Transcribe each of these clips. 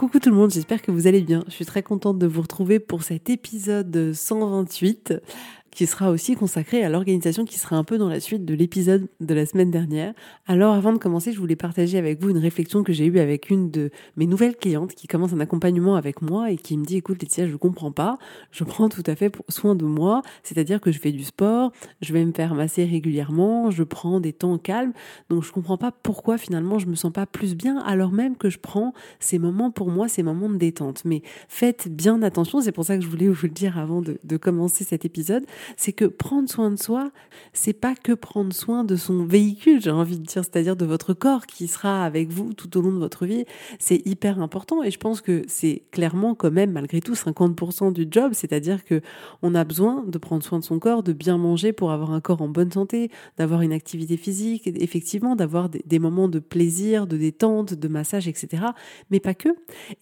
Coucou tout le monde, j'espère que vous allez bien. Je suis très contente de vous retrouver pour cet épisode 128 qui sera aussi consacré à l'organisation qui sera un peu dans la suite de l'épisode de la semaine dernière. Alors avant de commencer, je voulais partager avec vous une réflexion que j'ai eue avec une de mes nouvelles clientes qui commence un accompagnement avec moi et qui me dit écoute Laetitia, je comprends pas, je prends tout à fait soin de moi, c'est-à-dire que je fais du sport, je vais me faire masser régulièrement, je prends des temps calmes, donc je comprends pas pourquoi finalement je me sens pas plus bien alors même que je prends ces moments pour moi, ces moments de détente. Mais faites bien attention, c'est pour ça que je voulais vous le dire avant de commencer cet épisode, c'est que prendre soin de soi, c'est pas que prendre soin de son véhicule, j'ai envie de dire, c'est-à-dire de votre corps qui sera avec vous tout au long de votre vie. C'est hyper important et je pense que c'est clairement quand même malgré tout 50% du job, c'est-à-dire que on a besoin de prendre soin de son corps, de bien manger pour avoir un corps en bonne santé, d'avoir une activité physique, effectivement, d'avoir des, moments de plaisir, de détente, de massage, etc. Mais pas que.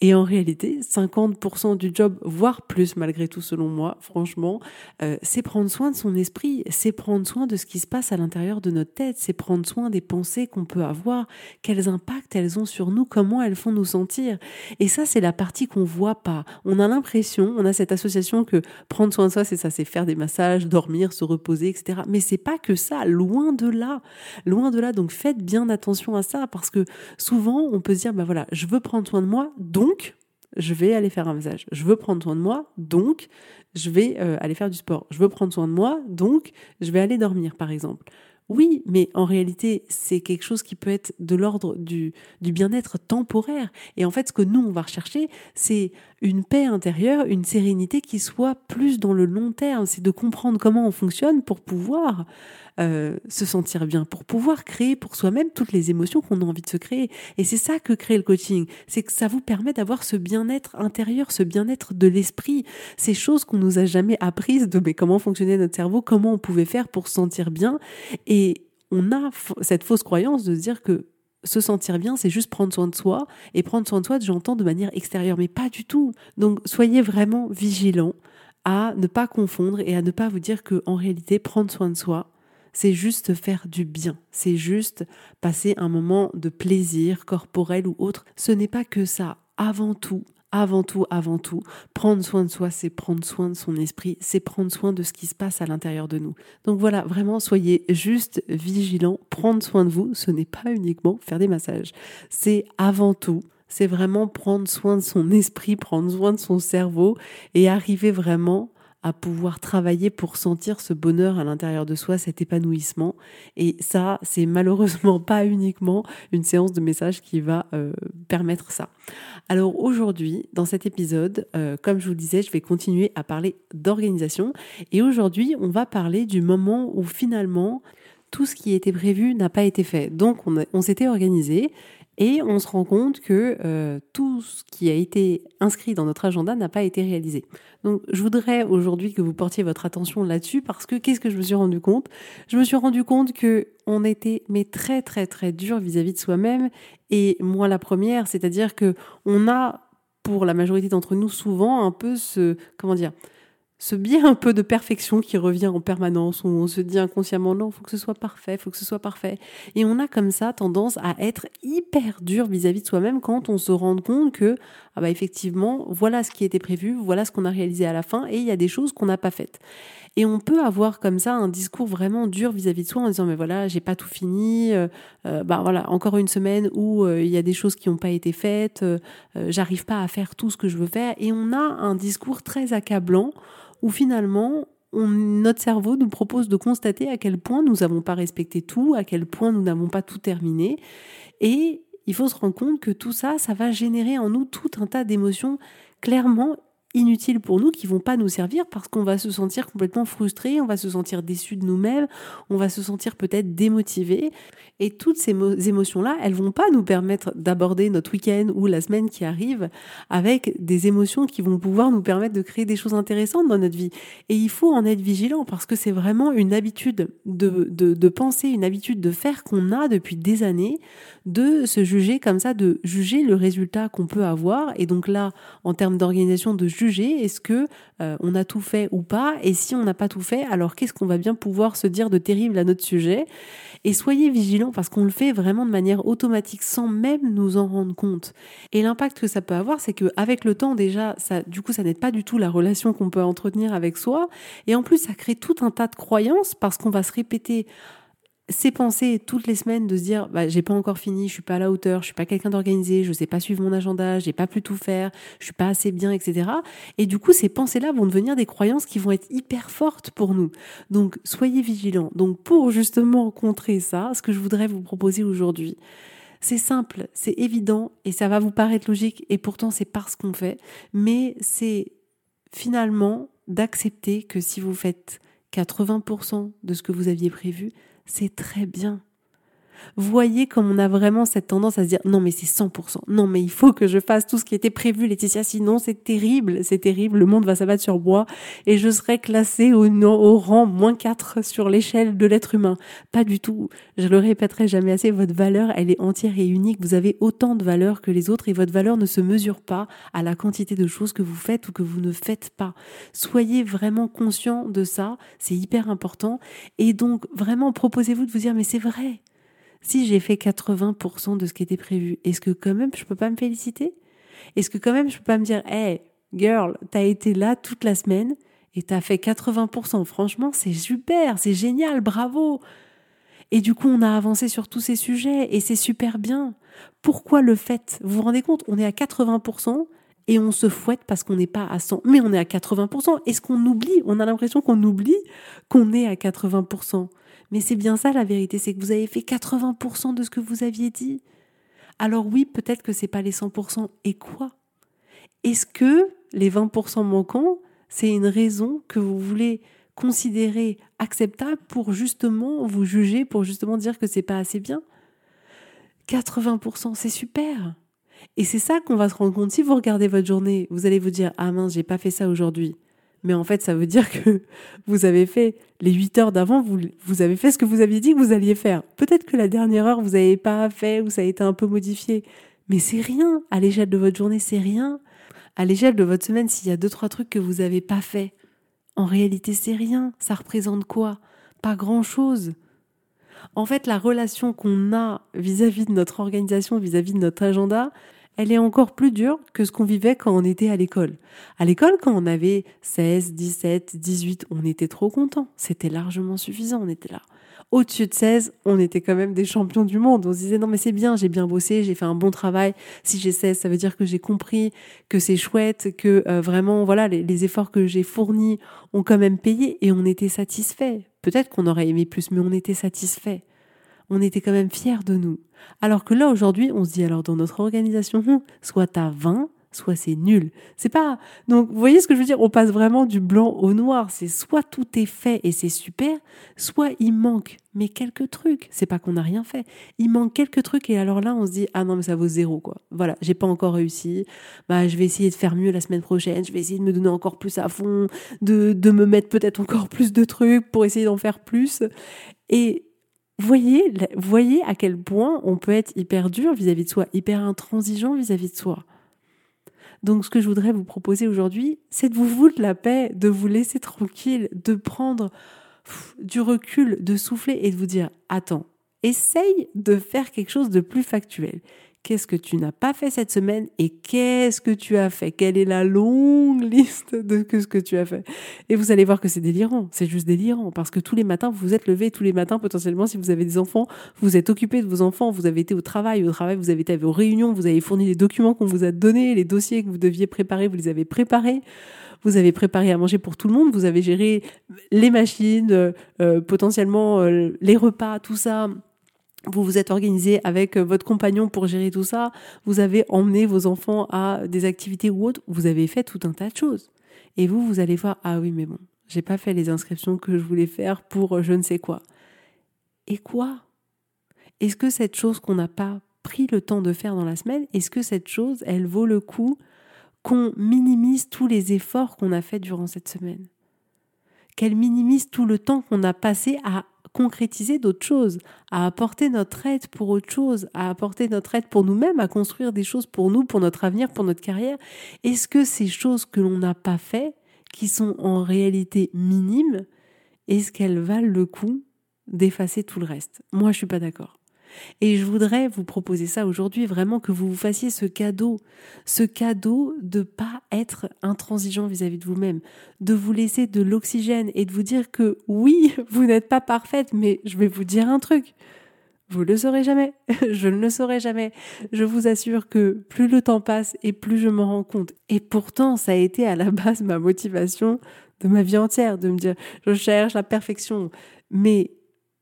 Et en réalité, 50% du job, voire plus malgré tout selon moi, franchement, euh, c'est prendre soin de son esprit, c'est prendre soin de ce qui se passe à l'intérieur de notre tête, c'est prendre soin des pensées qu'on peut avoir, quels impacts elles ont sur nous, comment elles font nous sentir. Et ça, c'est la partie qu'on voit pas. On a l'impression, on a cette association que prendre soin de soi, c'est ça, c'est faire des massages, dormir, se reposer, etc. Mais c'est pas que ça, loin de là, loin de là. Donc faites bien attention à ça parce que souvent on peut se dire, bah voilà, je veux prendre soin de moi, donc je vais aller faire un massage. Je veux prendre soin de moi, donc je vais euh, aller faire du sport. Je veux prendre soin de moi, donc je vais aller dormir, par exemple. Oui, mais en réalité, c'est quelque chose qui peut être de l'ordre du, bien-être temporaire. Et en fait, ce que nous, on va rechercher, c'est une paix intérieure, une sérénité qui soit plus dans le long terme. C'est de comprendre comment on fonctionne pour pouvoir euh, se sentir bien, pour pouvoir créer pour soi-même toutes les émotions qu'on a envie de se créer. Et c'est ça que crée le coaching. C'est que ça vous permet d'avoir ce bien-être intérieur, ce bien-être de l'esprit, ces choses qu'on nous a jamais apprises de mais comment fonctionnait notre cerveau, comment on pouvait faire pour se sentir bien. Et on a cette fausse croyance de se dire que se sentir bien, c'est juste prendre soin de soi. Et prendre soin de soi, j'entends de manière extérieure, mais pas du tout. Donc soyez vraiment vigilants à ne pas confondre et à ne pas vous dire que en réalité, prendre soin de soi, c'est juste faire du bien, c'est juste passer un moment de plaisir corporel ou autre. Ce n'est pas que ça. Avant tout, avant tout, avant tout, prendre soin de soi, c'est prendre soin de son esprit, c'est prendre soin de ce qui se passe à l'intérieur de nous. Donc voilà, vraiment, soyez juste vigilants, prendre soin de vous, ce n'est pas uniquement faire des massages, c'est avant tout c'est vraiment prendre soin de son esprit, prendre soin de son cerveau et arriver vraiment à pouvoir travailler pour sentir ce bonheur à l'intérieur de soi, cet épanouissement. Et ça, c'est malheureusement pas uniquement une séance de messages qui va euh, permettre ça. Alors aujourd'hui, dans cet épisode, euh, comme je vous le disais, je vais continuer à parler d'organisation. Et aujourd'hui, on va parler du moment où finalement tout ce qui était prévu n'a pas été fait. Donc on, on s'était organisé et on se rend compte que euh, tout ce qui a été inscrit dans notre agenda n'a pas été réalisé. Donc je voudrais aujourd'hui que vous portiez votre attention là-dessus parce que qu'est-ce que je me suis rendu compte? Je me suis rendu compte que on était très très très dur vis-à-vis de soi-même et moi la première, c'est-à-dire que on a pour la majorité d'entre nous souvent un peu ce comment dire ce biais un peu de perfection qui revient en permanence, où on se dit inconsciemment non, faut que ce soit parfait, faut que ce soit parfait. Et on a comme ça tendance à être hyper dur vis-à-vis de soi-même quand on se rend compte que, ah bah effectivement, voilà ce qui était prévu, voilà ce qu'on a réalisé à la fin, et il y a des choses qu'on n'a pas faites. Et on peut avoir comme ça un discours vraiment dur vis-à-vis de soi en disant mais voilà j'ai pas tout fini, euh, euh, bah voilà encore une semaine où euh, il y a des choses qui n'ont pas été faites, j'arrive pas à faire tout ce que je veux faire et on a un discours très accablant où finalement notre cerveau nous propose de constater à quel point nous n'avons pas respecté tout, à quel point nous n'avons pas tout terminé. Et il faut se rendre compte que tout ça, ça va générer en nous tout un tas d'émotions clairement inutiles pour nous qui vont pas nous servir parce qu'on va se sentir complètement frustré, on va se sentir déçu de nous-mêmes, on va se sentir peut-être démotivé et toutes ces émotions-là, elles vont pas nous permettre d'aborder notre week-end ou la semaine qui arrive avec des émotions qui vont pouvoir nous permettre de créer des choses intéressantes dans notre vie. Et il faut en être vigilant parce que c'est vraiment une habitude de, de, de penser, une habitude de faire qu'on a depuis des années, de se juger comme ça, de juger le résultat qu'on peut avoir. Et donc là, en termes d'organisation, de juger est-ce que euh, on a tout fait ou pas. Et si on n'a pas tout fait, alors qu'est-ce qu'on va bien pouvoir se dire de terrible à notre sujet? Et soyez vigilants parce qu'on le fait vraiment de manière automatique sans même nous en rendre compte. Et l'impact que ça peut avoir, c'est que avec le temps déjà, ça, du coup, ça n'aide pas du tout la relation qu'on peut entretenir avec soi. Et en plus, ça crée tout un tas de croyances parce qu'on va se répéter ces pensées toutes les semaines de se dire bah, j'ai pas encore fini, je suis pas à la hauteur, je suis pas quelqu'un d'organisé, je sais pas suivre mon agenda, j'ai pas pu tout faire, je suis pas assez bien, etc. Et du coup, ces pensées-là vont devenir des croyances qui vont être hyper fortes pour nous. Donc, soyez vigilants. Donc, pour justement contrer ça, ce que je voudrais vous proposer aujourd'hui, c'est simple, c'est évident et ça va vous paraître logique et pourtant c'est parce qu'on fait, mais c'est finalement d'accepter que si vous faites 80% de ce que vous aviez prévu, c'est très bien voyez comme on a vraiment cette tendance à se dire non mais c'est 100%, non mais il faut que je fasse tout ce qui était prévu Laetitia, sinon c'est terrible, c'est terrible, le monde va s'abattre sur moi et je serai classée au, au rang moins 4 sur l'échelle de l'être humain. Pas du tout, je le répéterai jamais assez, votre valeur elle est entière et unique, vous avez autant de valeur que les autres et votre valeur ne se mesure pas à la quantité de choses que vous faites ou que vous ne faites pas. Soyez vraiment conscient de ça, c'est hyper important. Et donc vraiment proposez-vous de vous dire mais c'est vrai, si j'ai fait 80% de ce qui était prévu, est-ce que quand même je peux pas me féliciter? Est-ce que quand même je peux pas me dire, hey, girl, t'as été là toute la semaine et t'as fait 80%. Franchement, c'est super, c'est génial, bravo. Et du coup, on a avancé sur tous ces sujets et c'est super bien. Pourquoi le fait? Vous vous rendez compte? On est à 80% et on se fouette parce qu'on n'est pas à 100, mais on est à 80%. Est-ce qu'on oublie? On a l'impression qu'on oublie qu'on est à 80%. Mais c'est bien ça la vérité, c'est que vous avez fait 80% de ce que vous aviez dit. Alors oui, peut-être que c'est pas les 100%. Et quoi? Est-ce que les 20% manquants, c'est une raison que vous voulez considérer acceptable pour justement vous juger, pour justement dire que c'est pas assez bien? 80%, c'est super. Et c'est ça qu'on va se rendre compte. Si vous regardez votre journée, vous allez vous dire Ah mince, j'ai pas fait ça aujourd'hui mais en fait, ça veut dire que vous avez fait les 8 heures d'avant, vous, vous avez fait ce que vous aviez dit que vous alliez faire. Peut-être que la dernière heure, vous n'avez pas fait ou ça a été un peu modifié. Mais c'est rien. À l'échelle de votre journée, c'est rien. À l'échelle de votre semaine, s'il y a deux, trois trucs que vous n'avez pas fait, en réalité, c'est rien. Ça représente quoi? Pas grand-chose. En fait, la relation qu'on a vis-à-vis de notre organisation, vis à -vis de notre agenda, elle est encore plus dure que ce qu'on vivait quand on était à l'école. À l'école, quand on avait 16, 17, 18, on était trop content. C'était largement suffisant, on était là. Au-dessus de 16, on était quand même des champions du monde. On se disait non mais c'est bien, j'ai bien bossé, j'ai fait un bon travail. Si j'ai 16, ça veut dire que j'ai compris, que c'est chouette, que euh, vraiment voilà les, les efforts que j'ai fournis ont quand même payé et on était satisfait. Peut-être qu'on aurait aimé plus, mais on était satisfait on était quand même fiers de nous. Alors que là, aujourd'hui, on se dit, alors dans notre organisation, hum, soit t'as 20, soit c'est nul. C'est pas. Donc, vous voyez ce que je veux dire? On passe vraiment du blanc au noir. C'est soit tout est fait et c'est super, soit il manque mais quelques trucs. C'est pas qu'on n'a rien fait. Il manque quelques trucs et alors là, on se dit ah non mais ça vaut zéro quoi. Voilà, j'ai pas encore réussi. Bah je vais essayer de faire mieux la semaine prochaine. Je vais essayer de me donner encore plus à fond, de de me mettre peut-être encore plus de trucs pour essayer d'en faire plus. Et Voyez, voyez à quel point on peut être hyper dur vis-à-vis de soi, hyper intransigeant vis-à-vis de soi. Donc ce que je voudrais vous proposer aujourd'hui, c'est de vous foutre la paix, de vous laisser tranquille, de prendre du recul, de souffler et de vous dire, attends, essaye de faire quelque chose de plus factuel qu'est-ce que tu n'as pas fait cette semaine et qu'est-ce que tu as fait? Quelle est la longue liste de ce que tu as fait? Et vous allez voir que c'est délirant, c'est juste délirant parce que tous les matins, vous êtes levé, tous les matins potentiellement si vous avez des enfants, vous êtes occupé de vos enfants, vous avez été au travail, au travail, vous avez été à vos réunions, vous avez fourni les documents qu'on vous a donnés, les dossiers que vous deviez préparer, vous les avez préparés. Vous avez préparé à manger pour tout le monde, vous avez géré les machines, euh, euh, potentiellement euh, les repas, tout ça, vous vous êtes organisé avec euh, votre compagnon pour gérer tout ça, vous avez emmené vos enfants à des activités ou autres, vous avez fait tout un tas de choses. Et vous, vous allez voir, ah oui, mais bon, j'ai pas fait les inscriptions que je voulais faire pour euh, je ne sais quoi. Et quoi? Est-ce que cette chose qu'on n'a pas pris le temps de faire dans la semaine, est-ce que cette chose, elle vaut le coup qu'on minimise tous les efforts qu'on a fait durant cette semaine? Qu'elle minimise tout le temps qu'on a passé à concrétiser d'autres choses, à apporter notre aide pour autre chose, à apporter notre aide pour nous-mêmes, à construire des choses pour nous, pour notre avenir, pour notre carrière Est-ce que ces choses que l'on n'a pas fait, qui sont en réalité minimes, est-ce qu'elles valent le coup d'effacer tout le reste? Moi, je suis pas d'accord. Et je voudrais vous proposer ça aujourd'hui, vraiment que vous vous fassiez ce cadeau, ce cadeau de pas être intransigeant vis-à-vis de vous-même, de vous laisser de l'oxygène et de vous dire que oui, vous n'êtes pas parfaite, mais je vais vous dire un truc. Vous le saurez jamais. je ne le saurai jamais. Je vous assure que plus le temps passe et plus je m'en rends compte. Et pourtant, ça a été à la base ma motivation de ma vie entière, de me dire, je cherche la perfection. Mais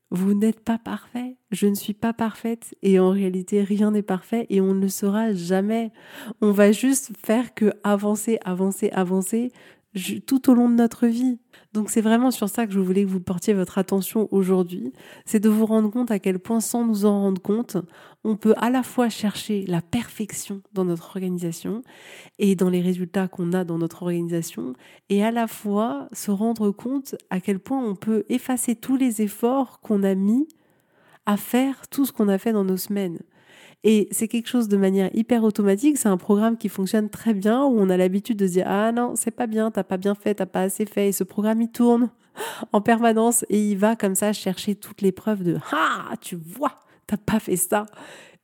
vous n'êtes pas parfait, je ne suis pas parfaite et en réalité rien n'est parfait et on ne le saura jamais. On va juste faire que avancer, avancer, avancer tout au long de notre vie. Donc c'est vraiment sur ça que je voulais que vous portiez votre attention aujourd'hui, c'est de vous rendre compte à quel point sans nous en rendre compte, on peut à la fois chercher la perfection dans notre organisation et dans les résultats qu'on a dans notre organisation, et à la fois se rendre compte à quel point on peut effacer tous les efforts qu'on a mis à faire tout ce qu'on a fait dans nos semaines. Et c'est quelque chose de manière hyper automatique. C'est un programme qui fonctionne très bien où on a l'habitude de se dire ah non c'est pas bien, t'as pas bien fait, t'as pas assez fait. Et ce programme il tourne en permanence et il va comme ça chercher toutes les preuves de ah tu vois t'as pas fait ça.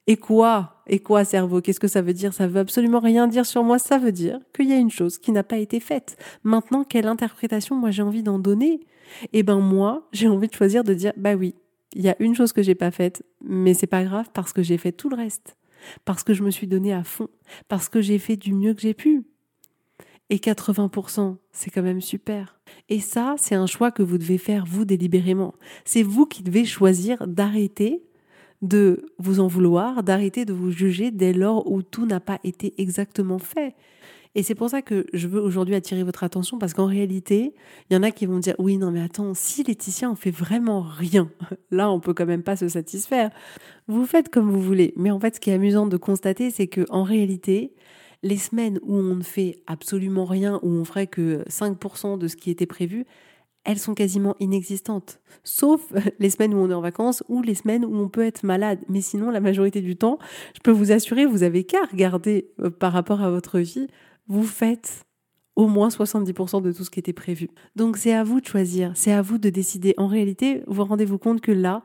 Et quoi? Et quoi, cerveau? Qu'est-ce que ça veut dire? Ça veut absolument rien dire sur moi. Ça veut dire qu'il y a une chose qui n'a pas été faite. Maintenant, quelle interprétation moi j'ai envie d'en donner? Eh ben moi, j'ai envie de choisir de dire bah oui, il y a une chose que j'ai pas faite, mais c'est pas grave parce que j'ai fait tout le reste. Parce que je me suis donné à fond. Parce que j'ai fait du mieux que j'ai pu. Et 80%, c'est quand même super. Et ça, c'est un choix que vous devez faire vous délibérément. C'est vous qui devez choisir d'arrêter de vous en vouloir, d'arrêter de vous juger dès lors où tout n'a pas été exactement fait. Et c'est pour ça que je veux aujourd'hui attirer votre attention parce qu'en réalité, il y en a qui vont dire oui, non, mais attends, si Laetitia, on fait vraiment rien, là, on peut quand même pas se satisfaire. Vous faites comme vous voulez. Mais en fait, ce qui est amusant de constater, c'est que en réalité, les semaines où on ne fait absolument rien, où on ferait que 5% de ce qui était prévu, elles sont quasiment inexistantes. Sauf les semaines où on est en vacances ou les semaines où on peut être malade. Mais sinon, la majorité du temps, je peux vous assurer, vous avez qu'à regarder euh, par rapport à votre vie vous faites au moins 70% de tout ce qui était prévu. Donc c'est à vous de choisir, c'est à vous de décider. En réalité, vous rendez-vous compte que là,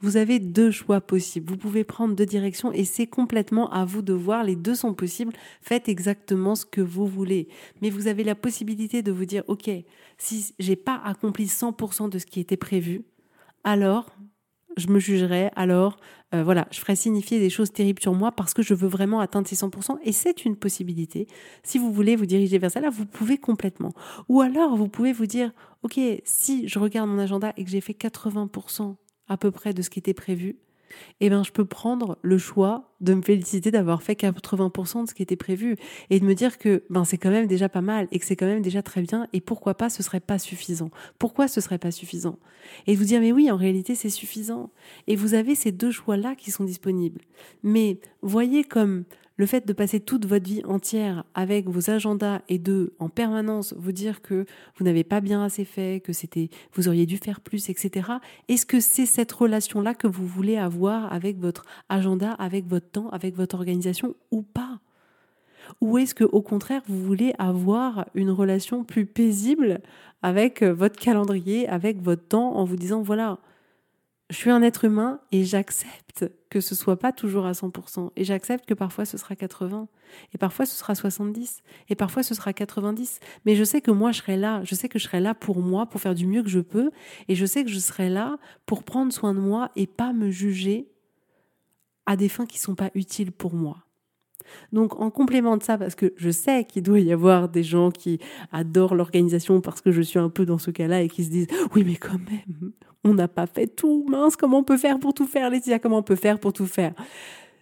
vous avez deux choix possibles. Vous pouvez prendre deux directions et c'est complètement à vous de voir. Les deux sont possibles. Faites exactement ce que vous voulez. Mais vous avez la possibilité de vous dire, OK, si j'ai pas accompli 100% de ce qui était prévu, alors je me jugerai, alors euh, voilà, je ferai signifier des choses terribles sur moi parce que je veux vraiment atteindre ces 100%. Et c'est une possibilité. Si vous voulez vous diriger vers ça, là, vous pouvez complètement. Ou alors, vous pouvez vous dire, OK, si je regarde mon agenda et que j'ai fait 80% à peu près de ce qui était prévu, eh ben, je peux prendre le choix de me féliciter d'avoir fait 80% de ce qui était prévu et de me dire que ben, c'est quand même déjà pas mal et que c'est quand même déjà très bien et pourquoi pas ce serait pas suffisant. Pourquoi ce serait pas suffisant? Et de vous dire mais oui, en réalité, c'est suffisant. Et vous avez ces deux choix-là qui sont disponibles. Mais voyez comme le fait de passer toute votre vie entière avec vos agendas et de en permanence vous dire que vous n'avez pas bien assez fait, que c'était vous auriez dû faire plus, etc. Est-ce que c'est cette relation-là que vous voulez avoir avec votre agenda, avec votre temps, avec votre organisation ou pas? Ou est-ce que au contraire, vous voulez avoir une relation plus paisible avec votre calendrier, avec votre temps en vous disant voilà, je suis un être humain et j'accepte que ce soit pas toujours à 100% et j'accepte que parfois ce sera 80% et parfois ce sera 70 et parfois ce sera 90 mais je sais que moi je serai là, je sais que je serai là pour moi pour faire du mieux que je peux. Et je sais que je serai là pour prendre soin de moi et pas me juger à des fins qui sont pas utiles pour moi. Donc en complément de ça, parce que je sais qu'il doit y avoir des gens qui adorent l'organisation parce que je suis un peu dans ce cas-là et qui se disent oui mais quand même, on n'a pas fait tout, mince, comment on peut faire pour tout faire, Laetitia, comment on peut faire pour tout faire?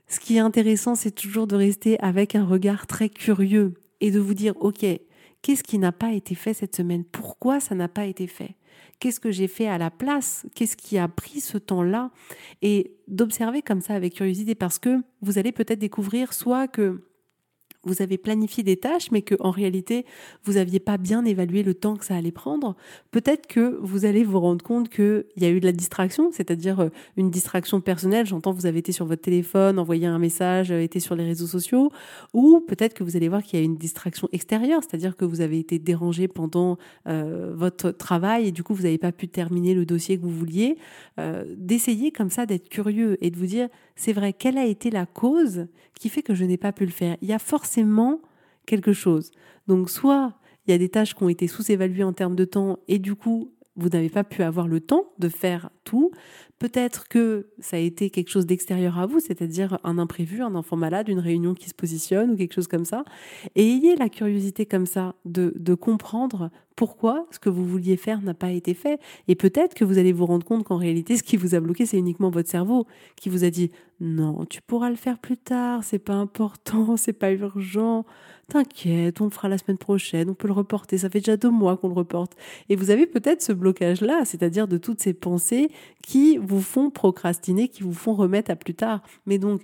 Ce qui est intéressant, c'est toujours de rester avec un regard très curieux et de vous dire ok, qu'est-ce qui n'a pas été fait cette semaine? Pourquoi ça n'a pas été fait? Qu'est-ce que j'ai fait à la place? Qu'est-ce qui a pris ce temps-là? Et d'observer comme ça avec curiosité parce que vous allez peut-être découvrir soit que vous avez planifié des tâches, mais que en réalité vous n'aviez pas bien évalué le temps que ça allait prendre. Peut-être que vous allez vous rendre compte qu'il y a eu de la distraction, c'est-à-dire euh, une distraction personnelle. J'entends vous avez été sur votre téléphone, envoyé un message, euh, été sur les réseaux sociaux, ou peut-être que vous allez voir qu'il y a une distraction extérieure, c'est-à-dire que vous avez été dérangé pendant euh, votre travail et du coup vous n'avez pas pu terminer le dossier que vous vouliez. D'essayer comme ça d'être curieux et de vous dire c'est vrai, quelle a été la cause qui fait que je n'ai pas pu le faire? Il y a forcément quelque chose. Donc soit il y a des tâches qui ont été sous-évaluées en termes de temps et du coup vous n'avez pas pu avoir le temps de faire Peut-être que ça a été quelque chose d'extérieur à vous, c'est-à-dire un imprévu, un enfant malade, une réunion qui se positionne ou quelque chose comme ça. Et ayez la curiosité comme ça de, de comprendre pourquoi ce que vous vouliez faire n'a pas été fait. Et peut-être que vous allez vous rendre compte qu'en réalité, ce qui vous a bloqué, c'est uniquement votre cerveau qui vous a dit non, tu pourras le faire plus tard, c'est pas important, c'est pas urgent. T'inquiète, on le fera la semaine prochaine, on peut le reporter, ça fait déjà deux mois qu'on le reporte. Et vous avez peut-être ce blocage-là, c'est-à-dire de toutes ces pensées qui vous font procrastiner, qui vous font remettre à plus tard. Mais donc,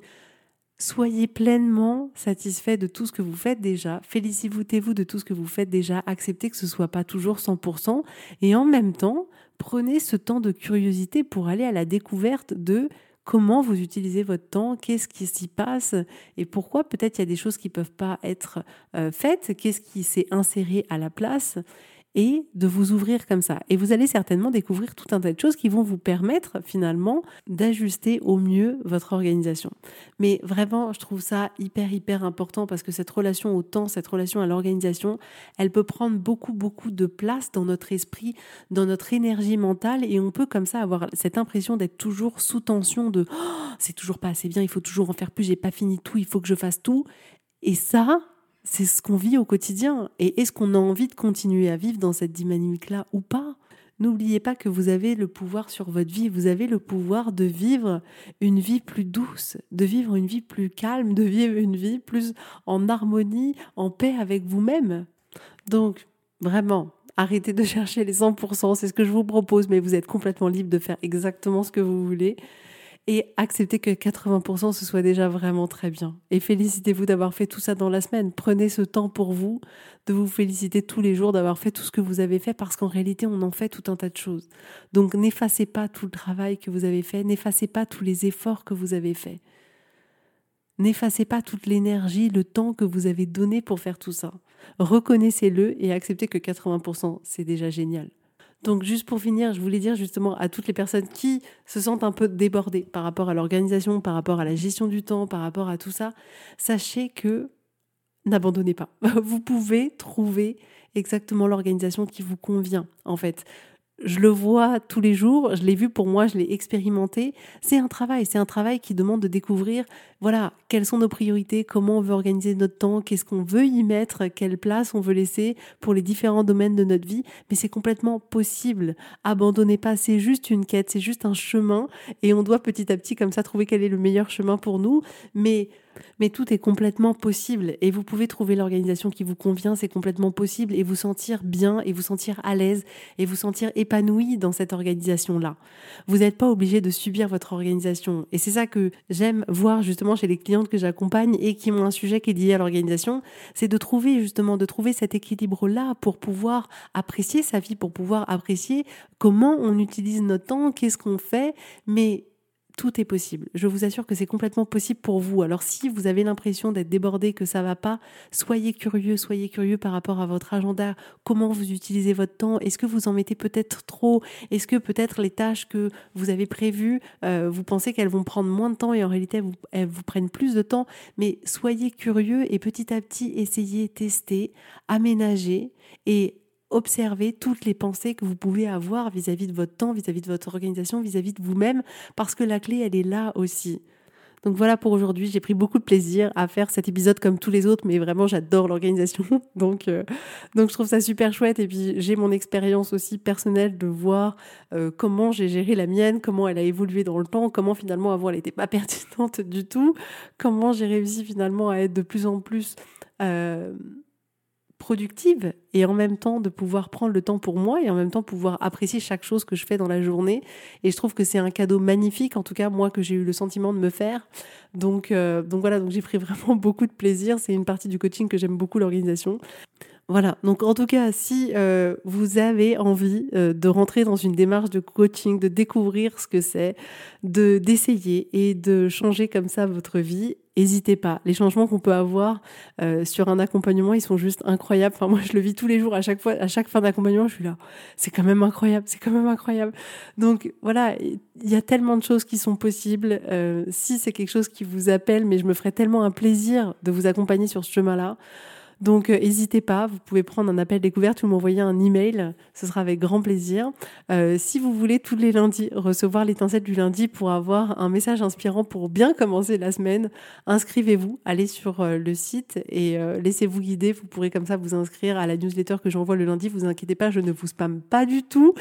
soyez pleinement satisfait de tout ce que vous faites déjà, félicitez-vous de tout ce que vous faites déjà, acceptez que ce soit pas toujours 100%, et en même temps, prenez ce temps de curiosité pour aller à la découverte de comment vous utilisez votre temps, qu'est-ce qui s'y passe et pourquoi peut-être il y a des choses qui ne peuvent pas être euh, faites, qu'est-ce qui s'est inséré à la place et de vous ouvrir comme ça. Et vous allez certainement découvrir tout un tas de choses qui vont vous permettre finalement d'ajuster au mieux votre organisation. Mais vraiment, je trouve ça hyper, hyper important parce que cette relation au temps, cette relation à l'organisation, elle peut prendre beaucoup, beaucoup de place dans notre esprit, dans notre énergie mentale et on peut comme ça avoir cette impression d'être toujours sous tension de oh, c'est toujours pas assez bien, il faut toujours en faire plus, j'ai pas fini tout, il faut que je fasse tout. Et ça, c'est ce qu'on vit au quotidien. Et est-ce qu'on a envie de continuer à vivre dans cette dynamique-là ou pas? N'oubliez pas que vous avez le pouvoir sur votre vie, vous avez le pouvoir de vivre une vie plus douce, de vivre une vie plus calme, de vivre une vie plus en harmonie, en paix avec vous-même. Donc, vraiment, arrêtez de chercher les 100%, c'est ce que je vous propose, mais vous êtes complètement libre de faire exactement ce que vous voulez et acceptez que 80% ce soit déjà vraiment très bien. Et félicitez-vous d'avoir fait tout ça dans la semaine. Prenez ce temps pour vous, de vous féliciter tous les jours d'avoir fait tout ce que vous avez fait parce qu'en réalité, on en fait tout un tas de choses. Donc n'effacez pas tout le travail que vous avez fait, n'effacez pas tous les efforts que vous avez faits. N'effacez pas toute l'énergie, le temps que vous avez donné pour faire tout ça. Reconnaissez-le et acceptez que 80%, c'est déjà génial. Donc juste pour finir, je voulais dire justement à toutes les personnes qui se sentent un peu débordées par rapport à l'organisation, par rapport à la gestion du temps, par rapport à tout ça, sachez que n'abandonnez pas. Vous pouvez trouver exactement l'organisation qui vous convient en fait je le vois tous les jours, je l'ai vu pour moi, je l'ai expérimenté. C'est un travail, c'est un travail qui demande de découvrir, voilà, quelles sont nos priorités, comment on veut organiser notre temps, qu'est-ce qu'on veut y mettre, quelle place on veut laisser pour les différents domaines de notre vie. Mais c'est complètement possible. Abandonnez pas, c'est juste une quête, c'est juste un chemin et on doit petit à petit comme ça trouver quel est le meilleur chemin pour nous. Mais mais tout est complètement possible et vous pouvez trouver l'organisation qui vous convient, c'est complètement possible et vous sentir bien et vous sentir à l'aise et vous sentir épanoui dans cette organisation-là. Vous n'êtes pas obligé de subir votre organisation et c'est ça que j'aime voir justement chez les clientes que j'accompagne et qui ont un sujet qui est lié à l'organisation, c'est de trouver justement, de trouver cet équilibre-là pour pouvoir apprécier sa vie, pour pouvoir apprécier comment on utilise notre temps, qu'est-ce qu'on fait, mais tout est possible. Je vous assure que c'est complètement possible pour vous. Alors si vous avez l'impression d'être débordé, que ça va pas, soyez curieux, soyez curieux par rapport à votre agenda, comment vous utilisez votre temps, est-ce que vous en mettez peut-être trop, est-ce que peut-être les tâches que vous avez prévues, euh, vous pensez qu'elles vont prendre moins de temps et en réalité elles vous, elles vous prennent plus de temps, mais soyez curieux et petit à petit essayez, tester, aménager et observer toutes les pensées que vous pouvez avoir vis-à-vis de votre temps, vis-à-vis de votre organisation, vis-à-vis de vous-même, parce que la clé, elle est là aussi. Donc voilà pour aujourd'hui, j'ai pris beaucoup de plaisir à faire cet épisode comme tous les autres, mais vraiment j'adore l'organisation, donc euh, donc je trouve ça super chouette. Et puis j'ai mon expérience aussi personnelle de voir euh, comment j'ai géré la mienne, comment elle a évolué dans le temps, comment finalement avant elle n'était pas pertinente du tout, comment j'ai réussi finalement à être de plus en plus euh, productive et en même temps de pouvoir prendre le temps pour moi et en même temps pouvoir apprécier chaque chose que je fais dans la journée. Et je trouve que c'est un cadeau magnifique, en tout cas moi que j'ai eu le sentiment de me faire. Donc, euh, donc voilà, donc j'ai pris vraiment beaucoup de plaisir. C'est une partie du coaching que j'aime beaucoup l'organisation. Voilà, donc en tout cas, si euh, vous avez envie euh, de rentrer dans une démarche de coaching, de découvrir ce que c'est, de d'essayer et de changer comme ça votre vie, n'hésitez pas. Les changements qu'on peut avoir euh, sur un accompagnement, ils sont juste incroyables. Enfin, moi, je le vis tous les jours à chaque fois, à chaque fin d'accompagnement, je suis là. C'est quand même incroyable, c'est quand même incroyable. Donc voilà, il y a tellement de choses qui sont possibles. si c'est quelque chose qui vous appelle, mais je me ferai tellement un plaisir de vous accompagner sur ce chemin-là. Donc euh, n'hésitez pas, vous pouvez prendre un appel découverte ou m'envoyer un email, ce sera avec grand plaisir. Euh, si vous voulez tous les lundis recevoir l'étincelle du lundi pour avoir un message inspirant pour bien commencer la semaine, inscrivez-vous, allez sur euh, le site et laissez-vous guider. Vous pourrez comme ça vous inscrire à la newsletter que j'envoie le lundi. Vous inquiétez pas, je ne vous spamme pas du tout.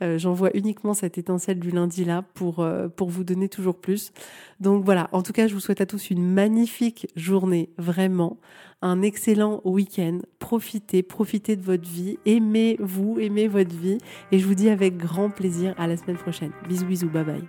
j'envoie uniquement cette étincelle du lundi là pour pour vous donner toujours plus. Donc voilà, en tout cas, je vous souhaite à tous une magnifique journée, vraiment un excellent week-end. Profitez, profitez de votre vie. Aimez-vous, aimez votre vie. Et je vous dis avec grand plaisir à la semaine prochaine. Bisous, bisous, bye bye.